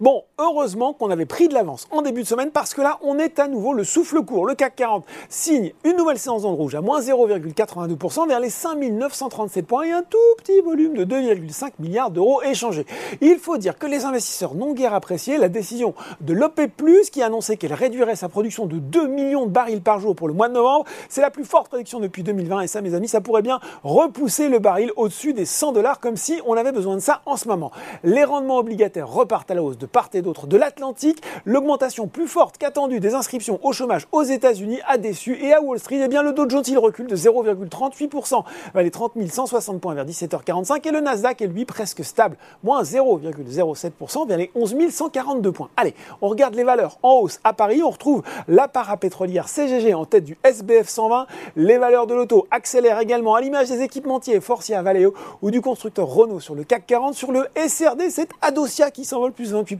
Bon, heureusement qu'on avait pris de l'avance en début de semaine parce que là, on est à nouveau le souffle court. Le CAC 40 signe une nouvelle séance en rouge à moins 0,82% vers les 5937 points et un tout petit volume de 2,5 milliards d'euros échangés. Il faut dire que les investisseurs n'ont guère apprécié la décision de l'OPEP+, qui annonçait qu'elle réduirait sa production de 2 millions de barils par jour pour le mois de novembre. C'est la plus forte réduction depuis 2020 et ça, mes amis, ça pourrait bien repousser le baril au-dessus des 100 dollars comme si on avait besoin de ça en ce moment. Les rendements obligataires repartent à la hausse de de part et d'autre de l'Atlantique, l'augmentation plus forte qu'attendue des inscriptions au chômage aux États-Unis a déçu et à Wall Street, eh bien le Dow Jones il recule de 0,38%, va les 30 160 points vers 17h45 et le Nasdaq est lui presque stable, moins 0,07% vers les 11 142 points. Allez, on regarde les valeurs en hausse à Paris, on retrouve la parapétrolière CGG en tête du SBF 120, les valeurs de l'auto accélèrent également à l'image des équipementiers Forcia Valeo ou du constructeur Renault sur le CAC 40, sur le SRD, c'est Adosia qui s'envole plus 28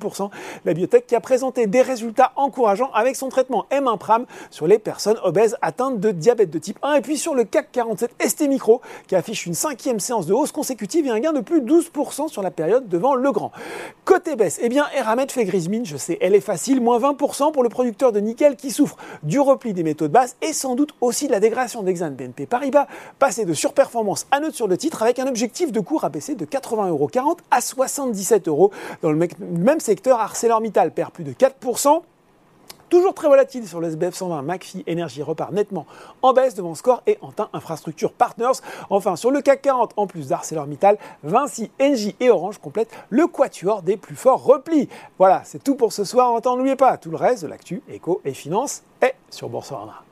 la biotech qui a présenté des résultats encourageants avec son traitement M1 Pram sur les personnes obèses atteintes de diabète de type 1 et puis sur le CAC 47 ST Micro qui affiche une cinquième séance de hausse consécutive et un gain de plus de 12% sur la période devant le grand. Côté baisse, eh bien Eramet fait grise mine, je sais, elle est facile, moins 20% pour le producteur de nickel qui souffre du repli des métaux de base et sans doute aussi de la dégradation d'Exane BNP Paribas, passé de surperformance à neutre sur le titre avec un objectif de cours abaissé de 80,40€ à 77€ dans le même secteur ArcelorMittal perd plus de 4%. Toujours très volatile sur le SBF 120, McPhee Energy repart nettement en baisse devant Score et Antin Infrastructure Partners. Enfin, sur le CAC 40, en plus d'ArcelorMittal, Vinci, Engie et Orange complètent le quatuor des plus forts replis. Voilà, c'est tout pour ce soir. N'oubliez pas, tout le reste de l'actu, éco et finance est sur Boursorama.